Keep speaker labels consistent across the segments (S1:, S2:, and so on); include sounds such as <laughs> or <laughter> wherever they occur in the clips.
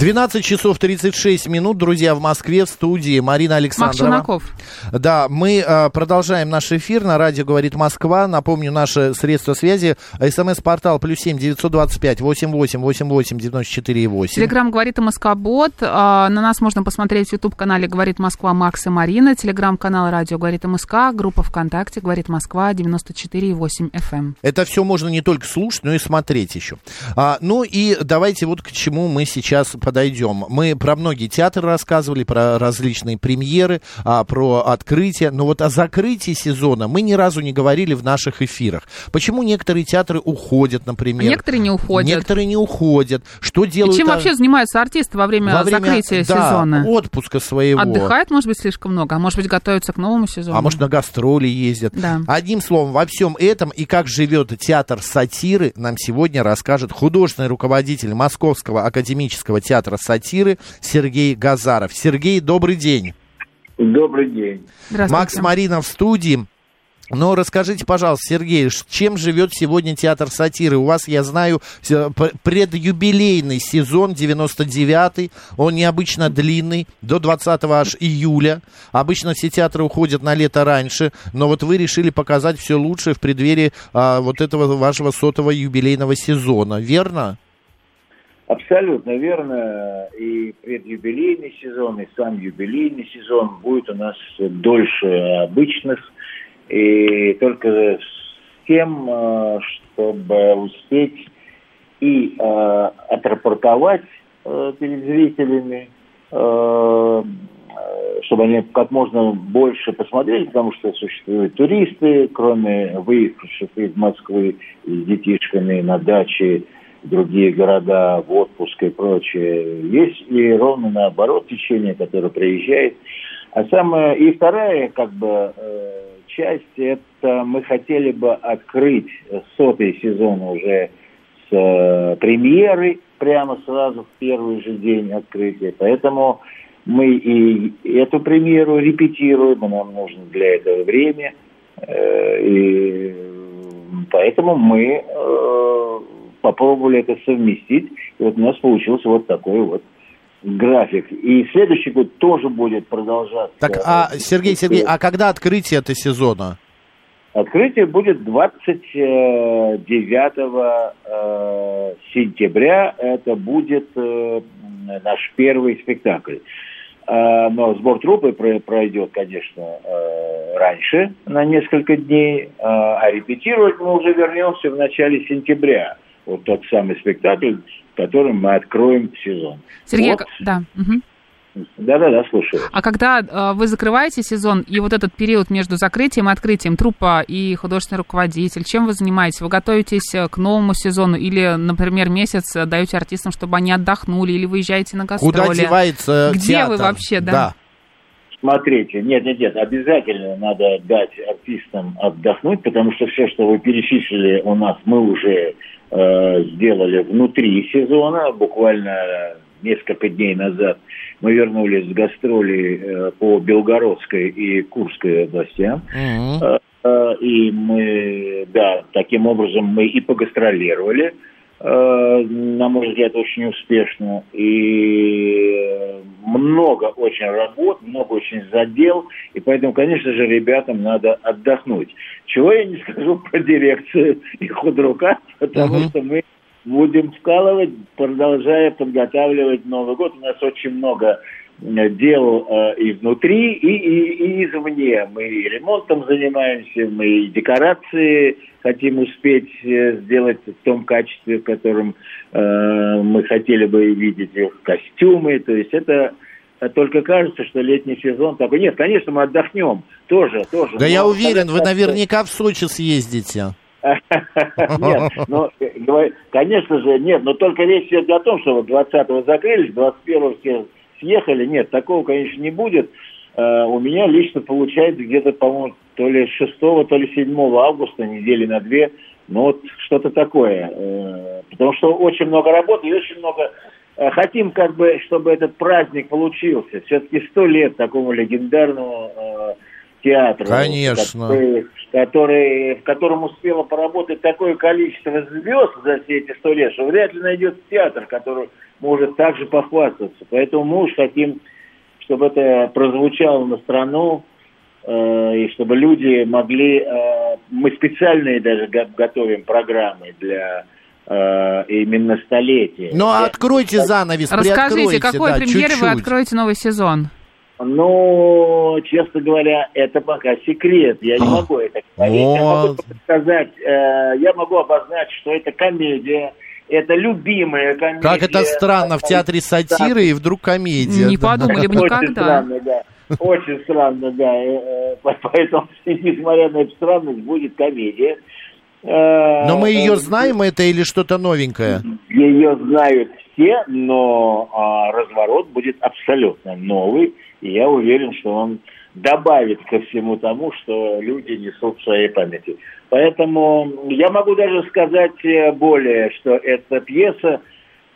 S1: 12 часов 36 минут, друзья, в Москве, в студии Марина Александрова.
S2: Макс Шунаков.
S1: Да, мы э, продолжаем наш эфир на радио «Говорит Москва». Напомню, наши средства связи. СМС-портал плюс семь девятьсот двадцать пять восемь восемь восемь восемь девяносто четыре восемь.
S2: Телеграмм «Говорит Москва-бот». А, на нас можно посмотреть в YouTube-канале «Говорит Москва» Макс и Марина. Телеграм-канал «Радио Говорит МСК». Группа ВКонтакте «Говорит Москва» 94,8 FM.
S1: Это все можно не только слушать, но и смотреть еще. А, ну и давайте вот к чему мы сейчас подойдем. Мы про многие театры рассказывали, про различные премьеры, а, про открытие. Но вот о закрытии сезона мы ни разу не говорили в наших эфирах. Почему некоторые театры уходят, например?
S2: Некоторые не уходят.
S1: Некоторые не уходят. Что
S2: И
S1: делают?
S2: чем
S1: а,
S2: вообще занимаются артисты во время,
S1: во время,
S2: закрытия
S1: да,
S2: сезона?
S1: отпуска своего.
S2: Отдыхают, может быть, слишком много, а может быть, готовятся к новому сезону.
S1: А может, на гастроли ездят.
S2: Да.
S1: Одним словом, во всем этом и как живет театр сатиры, нам сегодня расскажет художественный руководитель Московского академического театра сатиры Сергей Газаров. Сергей, добрый день.
S3: Добрый день.
S2: Здравствуйте.
S1: Макс Марина в студии. Но расскажите, пожалуйста, Сергей, чем живет сегодня театр сатиры? У вас, я знаю, предюбилейный сезон 99-й, он необычно длинный, до 20 аж июля. Обычно все театры уходят на лето раньше, но вот вы решили показать все лучшее в преддверии а, вот этого вашего сотого юбилейного сезона, верно?
S3: Абсолютно верно. И предюбилейный сезон, и сам юбилейный сезон будет у нас дольше обычных. И только с тем, э, чтобы успеть и э, отрапортовать э, перед зрителями, э, чтобы они как можно больше посмотрели, потому что существуют туристы, кроме выехавших из Москвы с детишками на даче, другие города, в отпуск и прочее. Есть и ровно наоборот течение, которое приезжает. А самое и вторая как бы э, часть это мы хотели бы открыть сотый сезон уже с э, премьерой прямо сразу в первый же день открытия. Поэтому мы и эту премьеру репетируем, нам нужно для этого время. Э, и поэтому мы попробовали это совместить. И вот у нас получился вот такой вот график. И следующий год тоже будет продолжаться.
S1: Так, а, Сергей, Сергей, а когда открытие этого сезона?
S3: Открытие будет 29 э, сентября. Это будет э, наш первый спектакль. Э, но сбор трупы про- пройдет, конечно, э, раньше, на несколько дней. Э, а репетировать мы уже вернемся в начале сентября. Вот тот самый спектакль, которым мы откроем сезон.
S2: Сергей,
S3: Вот.
S2: к- да.
S3: Да-да-да, слушаю.
S2: А когда э, вы закрываете сезон, и вот этот период между закрытием и открытием, трупа и художественный руководитель, чем вы занимаетесь? Вы готовитесь э, к новому сезону или, например, месяц э, даете артистам, чтобы они отдохнули, или выезжаете на гастроли?
S1: Куда девается
S2: Где
S1: театр?
S2: вы вообще, да?
S1: Да.
S3: Смотрите, нет, нет, нет, обязательно надо дать артистам отдохнуть, потому что все, что вы перечислили у нас, мы уже э, сделали внутри сезона, буквально несколько дней назад мы вернулись с гастролей э, по Белгородской и Курской областям.
S1: Мгм.
S3: Э, э, И мы, да, таким образом мы и погастролировали, на мой взгляд, очень успешно. И много очень работ, много очень задел. И поэтому, конечно же, ребятам надо отдохнуть. Чего я не скажу про дирекцию <laughs> и худрука, потому
S1: Мгм.
S3: что мы будем вкалывать, продолжая подготавливать Новый год. У нас очень много дел э, и внутри, и, и, и извне. Мы и ремонтом занимаемся, мы и декорации хотим успеть э, сделать в том качестве, в котором э, мы хотели бы видеть их костюмы. То есть это э, только кажется, что летний сезон такой. Нет, конечно, мы отдохнем. Тоже, тоже.
S1: Да
S3: Но
S1: я уверен, вы наверняка в Сочи съездите. <laughs>
S3: Нет, ну, конечно же, нет, но только речь идет о том, что вот 20-го закрылись, 21-го все съехали. Нет, такого, конечно, не будет. Э, У меня лично получается где-то, по-моему, то ли 6, то ли 7 августа, недели на две, ну вот что-то такое. Э, потому что очень много работы и очень много э, хотим, как бы, чтобы этот праздник получился. Все-таки сто лет такому легендарному театру.
S1: Конечно.
S3: Который, который, в котором успело поработать такое количество звезд за все эти сто лет, что вряд ли найдется театр, который может также похвастаться. Поэтому мы уж хотим, чтобы это прозвучало на страну, э, и чтобы люди могли... Э, мы специальные даже готовим программы для э, именно столетия.
S1: Ну, а откройте занавес,
S2: Расскажите, какой да, премьеры вы откроете новый сезон?
S3: Ну, честно говоря, это пока секрет. Я не могу это говорить.
S1: Вот.
S3: Я могу сказать, э, я могу обозначить, что это комедия. Это любимая комедия.
S1: Как это странно, в театре сатиры и вдруг комедия.
S2: Не подумали бы никогда.
S3: Очень странно, да. Очень странно, да. Э, э, поэтому, <laughs> несмотря на эту странность, будет комедия.
S1: Э, но мы ее знаем, это или что-то новенькое?
S3: Ее знают все, но а, разворот будет абсолютно новый. И я уверен, что он добавит ко всему тому, что люди несут в своей памяти. Поэтому я могу даже сказать э, более, что эта пьеса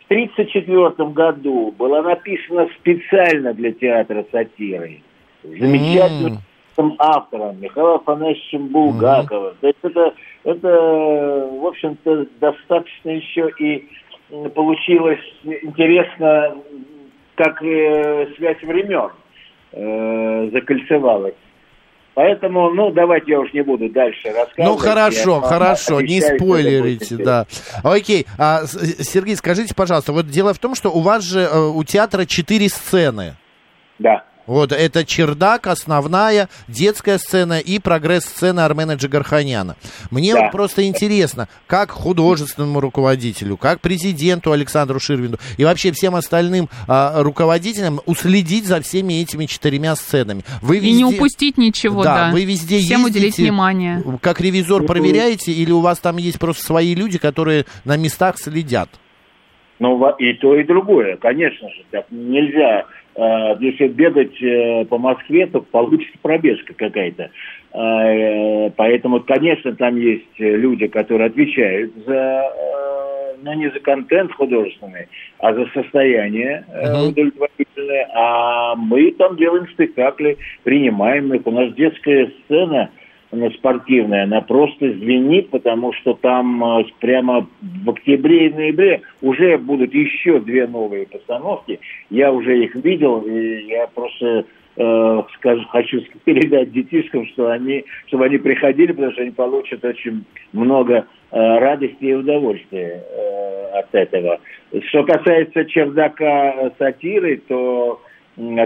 S3: в 1934 году была написана специально для театра сатиры. Замечательным mm. автором Михаилом Афанасьевичем Булгаковым. Mm. То есть это, это, в общем-то, достаточно еще и получилось интересно, как э, связь времен э, закольцевалась. Поэтому, ну, давайте я уж не буду дальше рассказывать.
S1: Ну, хорошо,
S3: я,
S1: хорошо, не спойлерите, да. Окей, а, Сергей, скажите, пожалуйста, вот дело в том, что у вас же, э, у театра четыре сцены.
S3: Да.
S1: Вот это чердак, основная, детская сцена и прогресс-сцена Армена Джигарханяна. Мне да. вот просто интересно, как художественному руководителю, как президенту Александру Ширвинду и вообще всем остальным а, руководителям уследить за всеми этими четырьмя сценами.
S2: Вы везде... И не упустить ничего, да.
S1: да. Вы везде
S2: Всем
S1: ездите,
S2: уделить внимание.
S1: Как ревизор проверяете или у вас там есть просто свои люди, которые на местах следят?
S3: Ну, и то, и другое, конечно же. Так нельзя если бегать э, по Москве, то получится пробежка какая-то. Э, поэтому, конечно, там есть люди, которые отвечают за, ну, не за контент художественный, а за состояние uh-huh. удовлетворительное. А мы там делаем спектакли, принимаем их. У нас детская сцена – она спортивная, она просто звенит, потому что там э, прямо в октябре и ноябре уже будут еще две новые постановки. Я уже их видел, и я просто э, скажу, <laughs> хочу передать детишкам, что они, чтобы они приходили, потому что они получат очень много э, радости и удовольствия э, от этого. Что касается чердака сатиры, то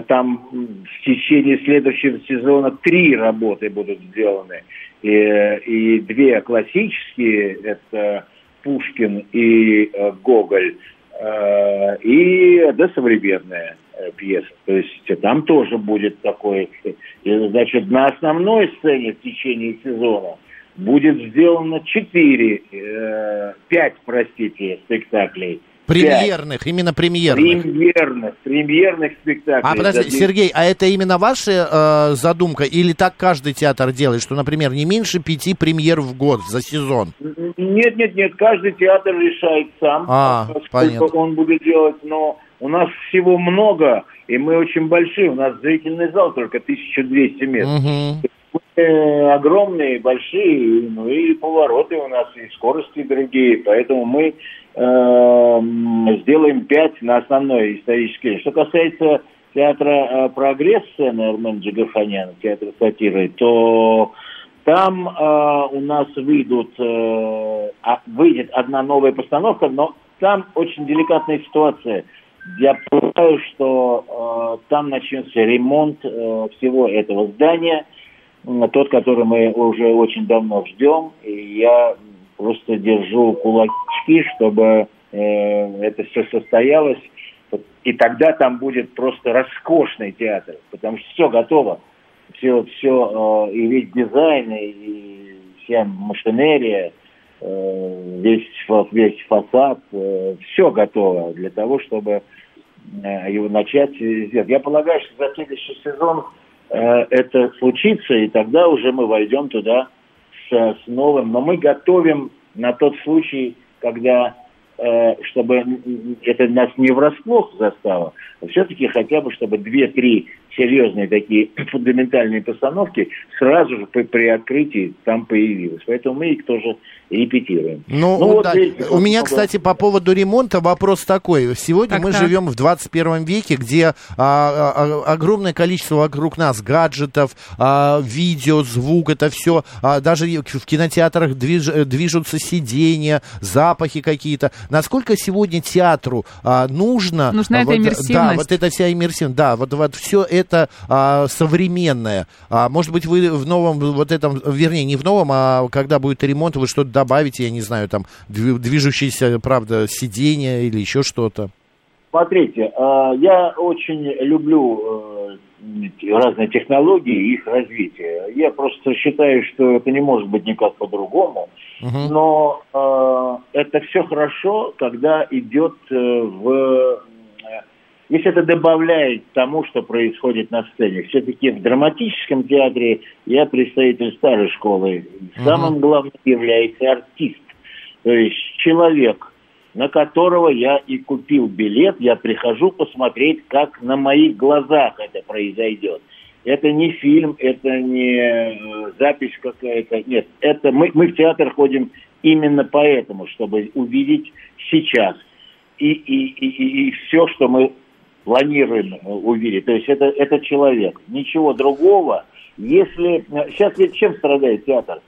S3: там в течение следующего сезона три работы будут сделаны. И, и две классические, это Пушкин и э, Гоголь, э, и да, современная э, пьеса. То есть там тоже будет такой... И, значит, на основной сцене в течение сезона будет сделано четыре, э, пять, простите, спектаклей –
S1: Премьерных, именно премьерных.
S3: Премьерных, премьерных спектаклей.
S1: А подожди, Сергей, а это именно ваша э, задумка или так каждый театр делает, что, например, не меньше пяти премьер в год за сезон?
S3: Нет, нет, нет, каждый театр решает сам,
S1: а,
S3: сколько
S1: понятно.
S3: он будет делать, но у нас всего много, и мы очень большие, у нас зрительный зал только 1200 мест.
S1: Угу.
S3: Мы огромные, большие, ну и повороты у нас, и скорости другие, поэтому мы Эм, сделаем пять на основной исторический. Что касается театра э, «Прогресс» сцены Армен Джигарханяна, театра сатиры, то там э, у нас выйдут, э, а, выйдет одна новая постановка, но там очень деликатная ситуация. Я понимаю, что э, там начнется ремонт э, всего этого здания, э, тот, который мы уже очень давно ждем. И я просто держу кулачки, чтобы э, это все состоялось. И тогда там будет просто роскошный театр, потому что все готово. Все, все, э, и весь дизайн, и вся машинерия, э, весь, весь фасад, э, все готово для того, чтобы э, его начать сделать. Я полагаю, что за следующий сезон это случится, и тогда уже мы войдем туда с, с новым. Но мы готовим на тот случай, когда Э, чтобы это нас не врасплох застало, а все-таки хотя бы, чтобы две-три серьезные такие <clears throat> фундаментальные постановки сразу же при, при открытии там появилось. Поэтому мы их тоже репетируем.
S1: Ну, ну вот да. Видите, у меня, кстати, по поводу ремонта вопрос такой. Сегодня так, мы так. живем в 21 веке, где а, а, а, огромное количество вокруг нас гаджетов, а, видео, звук, это все, а, даже в кинотеатрах движ, движутся сиденья, запахи какие-то. Насколько сегодня театру а, нужно...
S2: Нужна
S1: вот,
S2: эта иммерсивность.
S1: Да, вот эта вся иммерсивность. Да, вот, вот все это а, современное. А, может быть, вы в новом, вот этом, вернее, не в новом, а когда будет ремонт, вы что-то добавите, я не знаю, там, движущиеся, правда, сиденья или еще что-то?
S3: Смотрите, а, я очень люблю э, разные технологии и их развитие. Я просто считаю, что это не может быть никак по-другому. Uh-huh. Но э, это все хорошо, когда идет э, в если это добавляет тому, что происходит на сцене. Все-таки в драматическом театре я представитель старой школы. Самым главным является артист. То есть человек, на которого я и купил билет, я прихожу посмотреть, как на моих глазах это произойдет. Это не фильм, это не э, запись какая-то. Нет, это мы, мы в театр ходим именно поэтому, чтобы увидеть сейчас. И, и, и, и все, что мы планируем увидеть. То есть это, это человек. Ничего другого. Если... Сейчас ведь чем страдает театр?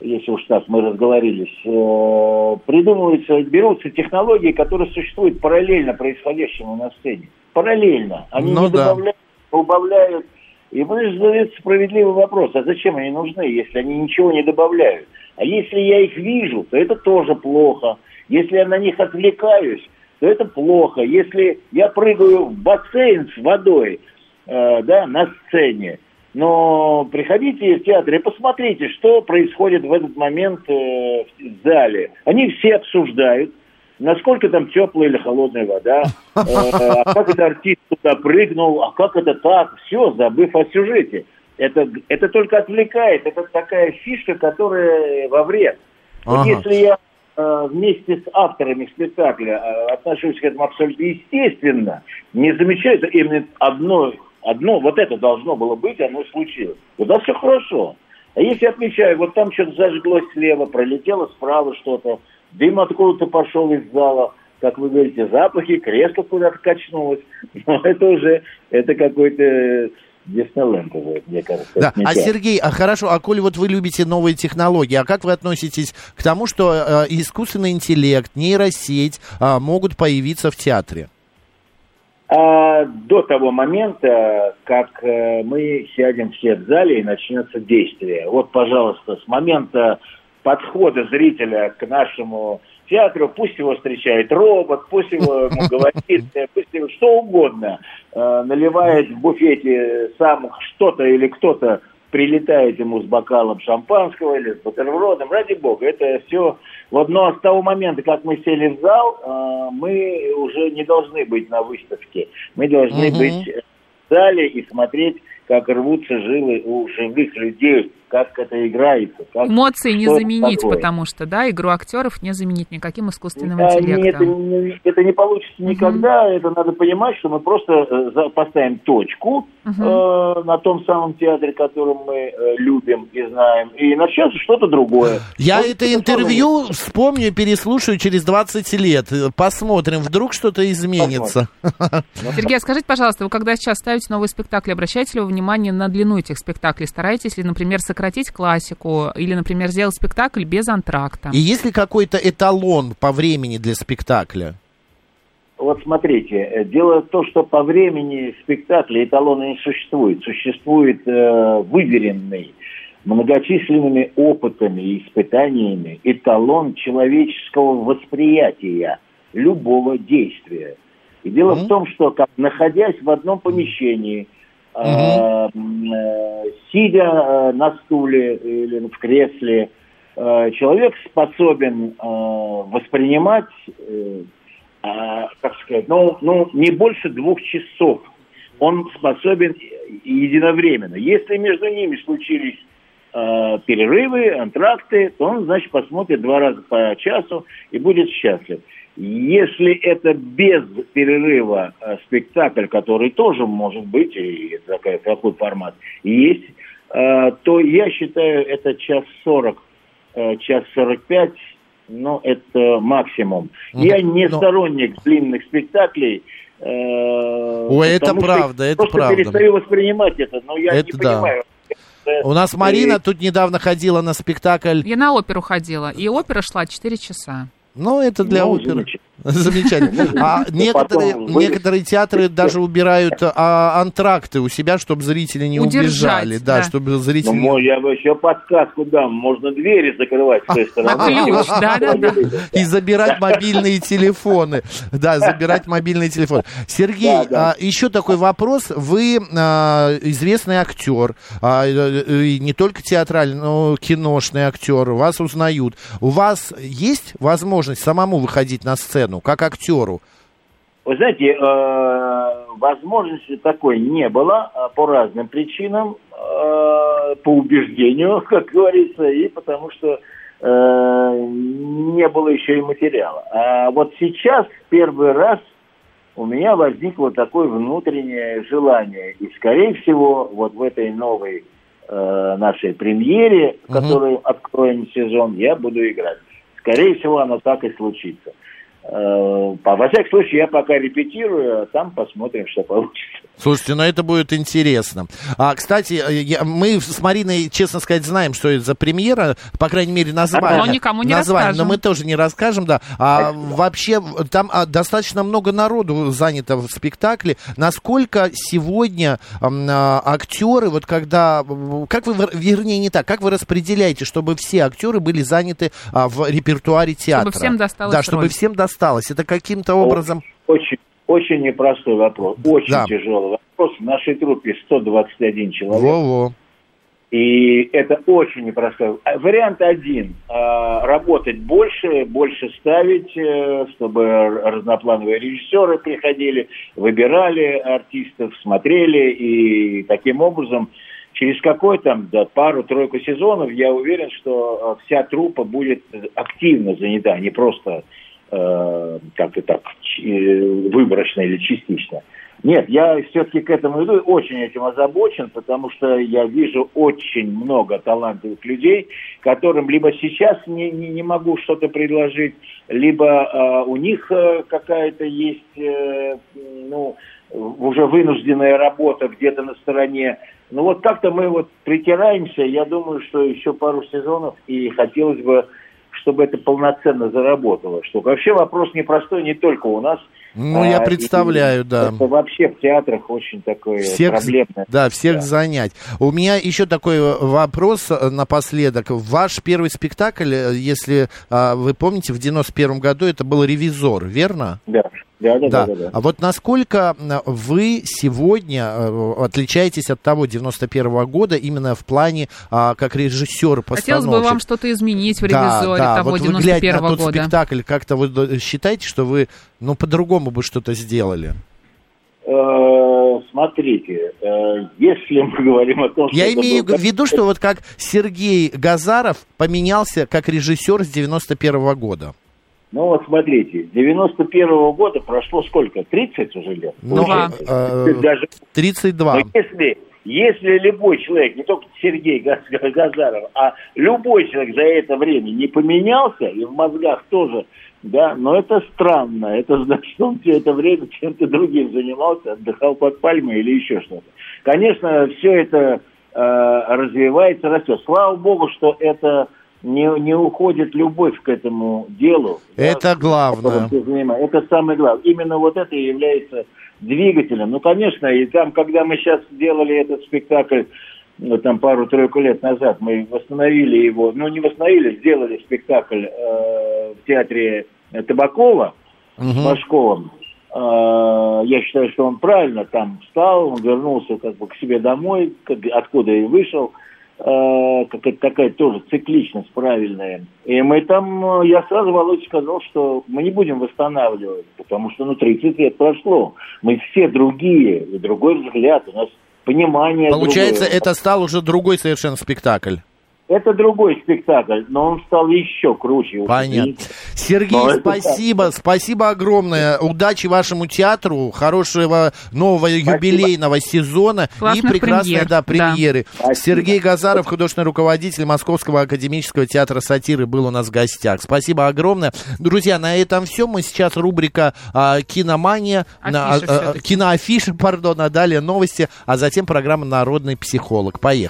S3: Если уж так мы разговорились. Э, придумываются, берутся технологии, которые существуют параллельно происходящему на сцене. Параллельно. Они ну, не да. добавляют, убавляют. И мы задается справедливый вопрос, а зачем они нужны, если они ничего не добавляют? А если я их вижу, то это тоже плохо. Если я на них отвлекаюсь, то это плохо. Если я прыгаю в бассейн с водой, э, да, на сцене, но приходите в театр и посмотрите, что происходит в этот момент э, в зале. Они все обсуждают, насколько там теплая или холодная вода, э, а как этот артист туда прыгнул, а как это так, все, забыв о сюжете. Это, это только отвлекает, это такая фишка, которая во вред. Вот ага. если я вместе с авторами спектакля э, отношусь к этому абсолютно естественно, не замечаю, это именно одно, одно, вот это должно было быть, оно случилось. Тогда все хорошо. А если отмечаю, вот там что-то зажглось слева, пролетело справа что-то, дым откуда-то пошел из зала, как вы говорите, запахи, кресло куда-то качнулось, <laughs> но это уже, это какой-то Диснейленд уже, мне кажется.
S1: Да. А Сергей, а хорошо, а коли вот вы любите новые технологии, а как вы относитесь к тому, что э, искусственный интеллект, нейросеть э, могут появиться в театре?
S3: А, до того момента, как э, мы сядем все в зале и начнется действие. Вот, пожалуйста, с момента подхода зрителя к нашему театру, пусть его встречает робот, пусть его ему <laughs> говорит, пусть его что угодно, э, наливает в буфете сам что-то или кто-то прилетает ему с бокалом шампанского или с бутербродом, ради бога, это все вот, но с того момента, как мы сели в зал, э, мы уже не должны быть на выставке. Мы должны угу. быть в зале и смотреть, как рвутся жилы у живых людей как это играется. Как,
S2: Эмоции не заменить, такое. потому что, да, игру актеров не заменить никаким искусственным да, интеллектом.
S3: Это, не, это не получится никогда, угу. это надо понимать, что мы просто э, поставим точку угу. э, на том самом театре, который мы э, любим и знаем, и начнется что-то другое.
S1: Я вот это интервью самое... вспомню, переслушаю через 20 лет, посмотрим, вдруг что-то изменится.
S2: Сергей, а скажите, пожалуйста, вы когда сейчас ставите новый спектакль, обращаете ли вы внимание на длину этих спектаклей? Стараетесь ли, например, сократить сократить классику или, например, сделать спектакль без антракта.
S1: И есть ли какой-то эталон по времени для спектакля?
S3: Вот смотрите, э, дело в том, что по времени спектакля эталона не существует. Существует э, выверенный многочисленными опытами и испытаниями эталон человеческого восприятия любого действия. И дело mm-hmm. в том, что как, находясь в одном помещении, Угу. Сидя э, на стуле или в кресле, э, человек способен воспринимать, как сказать, ну, ну, не больше двух часов он способен единовременно. Если между ними случились э, перерывы, антракты, то он, значит, посмотрит два раза по часу и будет счастлив. Если это без перерыва э, спектакль, который тоже может быть, и такой, такой формат есть, э, то я считаю, это час сорок, э, час сорок пять, ну, это максимум. Я не
S1: Но-
S3: сторонник длинных спектаклей. э,
S1: Ой, это правда, это
S3: просто
S1: правда.
S3: перестаю воспринимать это, но я
S1: Это
S3: не
S1: да.
S3: понимаю. Это-
S1: У нас Марина тут недавно ходила на спектакль.
S2: Я на оперу ходила, и опера шла 4 часа.
S1: Ну, это для
S3: Ну,
S1: оперы. <laughs>
S3: Замечательно.
S1: А
S3: Ну,
S1: некоторые, некоторые театры даже убирают а, антракты у себя, чтобы зрители не
S2: Удержать,
S1: убежали. Да,
S2: да.
S1: чтобы
S3: Ну,
S1: зрители...
S3: мой, я бы еще подсказку дам. Можно двери закрывать с той <laughs> стороны.
S2: Ключ. <laughs>
S1: И забирать мобильные телефоны. Да, забирать мобильные телефоны. Сергей,
S3: Да, да.
S1: а, еще такой вопрос. Вы а, известный актер, а, и не только театральный, но киношный актер. Вас узнают. У вас есть возможность самому выходить на сцену, как актеру?
S3: Вы знаете, э, возможности такой не было э, по разным причинам, э, по убеждению, <laughs> как говорится, и потому что э, не было еще и материала. А вот сейчас первый раз у меня возникло такое внутреннее желание. И, скорее всего, вот в этой новой э, нашей премьере,
S1: Мгм.
S3: которую откроем сезон, я буду играть. Скорее всего, оно так и случится. Э, Во всяком случае, я пока репетирую, а там посмотрим, что получится.
S1: Слушайте, ну это будет интересно. А, кстати, э, я- мы с Мариной, честно сказать, знаем, что это за премьера, по крайней мере, название.
S2: Но никому не
S1: название,
S2: расскажем.
S1: Но мы тоже не расскажем, да. А вообще, там а, достаточно много народу занято в спектакле. Насколько сегодня а, актеры, вот когда, как вы, вер- вернее, не так, как вы распределяете, чтобы все актеры были заняты а, в репертуаре театра?
S2: всем досталась
S1: Да, чтобы
S2: роль.
S1: всем досталось. Это каким-то образом...
S3: Очень, очень непростой вопрос, очень
S1: Да.
S3: тяжелый вопрос. В нашей труппе 121 человек.
S1: Во-во.
S3: И это очень непростой. А Вариант один. а, Работать больше, больше ставить, э, чтобы разноплановые режиссеры приходили, выбирали артистов, смотрели. И таким образом через какой там да, пару-тройку сезонов я уверен, что э, вся труппа будет активно занята, а не просто как-то так э, выборочно или частично. Нет, я все-таки к этому иду, очень этим озабочен, потому что я вижу очень много талантливых людей, которым либо сейчас не, не, не могу что-то предложить, либо э, у них э, какая-то есть, э, ну, уже вынужденная работа где-то на стороне. Ну вот как-то мы вот притираемся, я думаю, что еще пару сезонов, и хотелось бы, чтобы это полноценно заработало. Что вообще вопрос непростой не только у нас,
S1: Ну, я
S3: а,
S1: представляю,
S3: и
S1: да.
S3: Это вообще в театрах очень такое
S1: всех,
S3: проблемное.
S1: да, всех
S3: Да.
S1: занять. У меня еще такой э, вопрос э, напоследок. Ваш первый спектакль, э, если а, вы помните, в 91 году это был «Ревизор», верно?
S3: Да, да, да, да. да, да.
S1: А вот насколько м, вы сегодня э, отличаетесь от того 91 года именно в плане а, как режиссер
S2: Хотелось бы вам что-то изменить в
S1: да,
S2: ревизоре
S1: да,
S2: того
S1: вот вы глядя
S2: 91
S1: на тот
S2: года.
S1: спектакль, как-то вы э, считаете, что вы, ну, по-другому бы что-то сделали?
S3: Э, Смотрите, э, если мы <laughs> говорим о том, что...
S1: Я имею
S3: был
S1: в виду, что вот как Сергей Газаров поменялся как режиссер с 91 года.
S3: Ну вот смотрите, с 91 года прошло сколько? 30 уже лет?
S1: Ну, э,
S3: Даже
S1: 32.
S3: Но если, если любой человек, не только Сергей Газ- Газаров, а любой человек за это время не поменялся, и в мозгах тоже, да, но это странно. Это значит, что он все это время чем-то другим занимался, отдыхал под пальмой или еще что-то. Конечно, все это э, развивается, растет. Слава богу, что это не, не уходит любовь к этому делу. да,
S1: Это главное.
S3: ты занимаешься. Это самое главное. Именно вот это и является двигателем. Ну, конечно, и там, когда мы сейчас делали этот спектакль, ну, там пару-тройку лет назад, мы восстановили его, ну, не восстановили, сделали спектакль э, в театре Табакова с
S1: Мгм.
S3: Машковым. Э, я считаю, что он правильно там встал, он вернулся как бы к себе домой, как- откуда и вышел. Э, какая-то такая тоже цикличность правильная. И мы там, э, я сразу Володя сказал, что мы не будем восстанавливать, потому что ну 30 лет прошло. Мы все другие, и другой взгляд, у нас понимание
S1: Получается,
S3: другое.
S1: это стал уже другой совершенно спектакль.
S3: Это другой спектакль, но он стал еще круче.
S1: Понятно. Сергей,
S3: Но это
S1: спасибо, спасибо огромное. Удачи вашему театру, хорошего нового юбилейного сезона и
S2: Классных
S1: прекрасной
S2: премьер,
S1: да,
S2: да.
S1: премьеры.
S3: Спасибо.
S1: Сергей Газаров, художественный руководитель Московского академического театра сатиры, был у нас в гостях. Спасибо огромное. Друзья, на этом все. Мы сейчас рубрика а, Киномания,
S2: Афиша
S1: а, а,
S2: всё-таки.
S1: киноафиша, <laughs> пардон, а далее новости, а затем программа Народный психолог. Поехали.